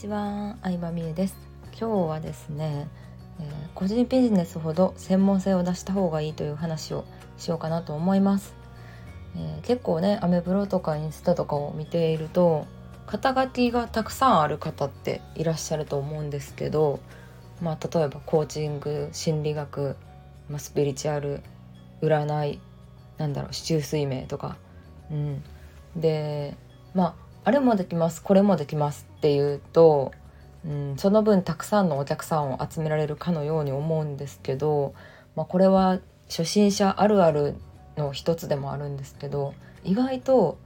ちは、相葉美恵です。今日はですね、えー、個人ビジネスほど専門性を出した方がいいという話をしようかなと思います、えー、結構ねアメブロとかインスタとかを見ていると肩書きがたくさんある方っていらっしゃると思うんですけどまあ例えばコーチング心理学、まあ、スピリチュアル占いなんだろう市中水明とか。うん。でまああれもできますこれもできますっていうと、うん、その分たくさんのお客さんを集められるかのように思うんですけど、まあ、これは初心者あるあるの一つでもあるんですけど意外と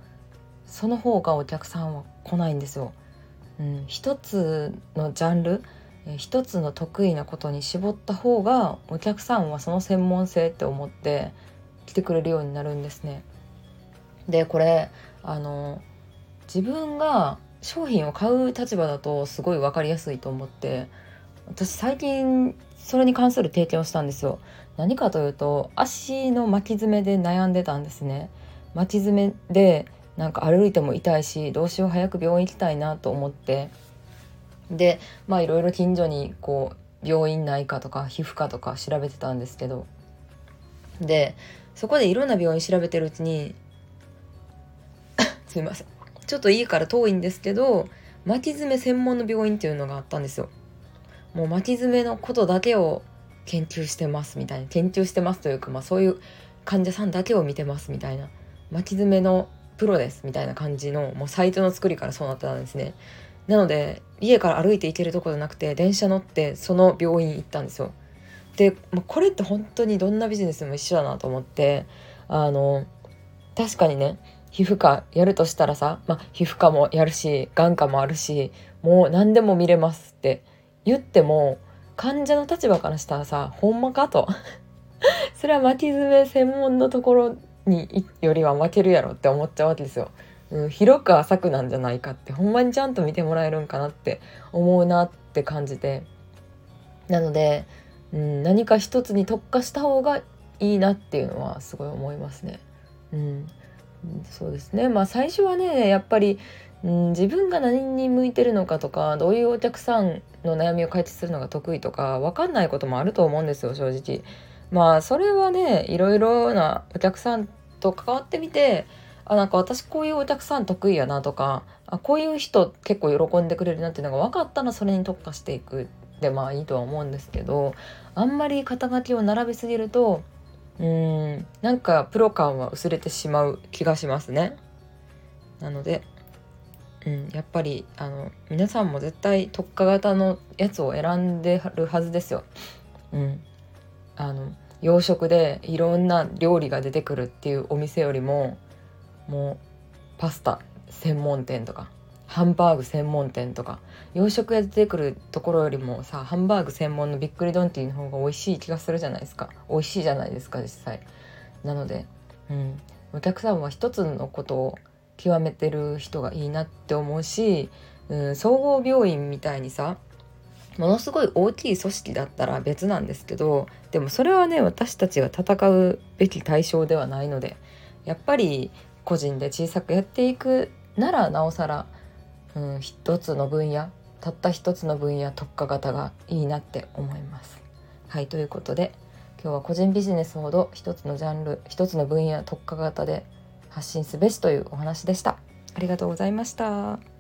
その方がお客さんは来ないんですよ。うん、一つのジャンル一つの得意なことに絞った方がお客さんはその専門性って思って来てくれるようになるんですね。でこれあの自分が商品を買う立場だとすごい分かりやすいと思って私最近それに関する経験をしたんですよ。何かというと足の巻き爪で悩んでたんですね。巻き爪でなんか歩いても痛いしどうしよう早く病院行きたいなと思って。でまあいろいろ近所にこう病院内科とか皮膚科とか調べてたんですけど。でそこでいろんな病院調べてるうちに すいません。ちょっと家から遠いんですけど巻き爪専門の病院っていうのがあったんですよ。もう巻き爪のことだけを研究してますみたいな研究してますというか、まあ、そういう患者さんだけを見てますみたいな巻き爪のプロですみたいな感じのもうサイトの作りからそうなってたんですね。なので家から歩いて行けるとこじゃなくて電車乗ってその病院行ったんですよ。で、まあ、これって本当にどんなビジネスも一緒だなと思ってあの確かにね皮膚科やるとしたらさ、まあ、皮膚科もやるし眼科もあるしもう何でも見れますって言っても患者の立場からしたらさほんまかと それは巻き爪専門のところによりは負けるやろって思っちゃうわけですよ。うん、広く浅くなんじゃないかってほんまにちゃんと見てもらえるんかなって思うなって感じてなので、うん、何か一つに特化した方がいいなっていうのはすごい思いますね。うん、そうですねまあ最初はねやっぱり、うん、自分が何に向いてるのかとかどういうお客さんの悩みを解決するのが得意とか分かんないこともあると思うんですよ正直。まあそれはねいろいろなお客さんと関わってみてあなんか私こういうお客さん得意やなとかあこういう人結構喜んでくれるなっていうのが分かったらそれに特化していくでまあいいとは思うんですけどあんまり肩書きを並べすぎるとうんなんかプロ感は薄れてしまう気がしますね。なので、うん、やっぱりあの皆さんも絶対特化型のやつを選んでるはずですよ。うん、あの洋食でいろんな料理が出てくるっていうお店よりももうパスタ専門店とかハンバーグ専門店とか洋食屋出てくるところよりもさハンバーグ専門のびっくりドンティーの方が美味しい気がするじゃないですか。美味しいじゃないですか実際。なので、うん、お客さんは一つのことを極めてる人がいいなって思うし、うん、総合病院みたいにさものすごい大きい組織だったら別なんですけどでもそれはね私たちが戦うべき対象ではないのでやっぱり個人で小さくやっていくならなおさらうん、一つの分野たった一つの分野特化型がいいなって思います。はいということで今日は個人ビジネスほど一つのジャンル一つの分野特化型で発信すべしというお話でした。ありがとうございました。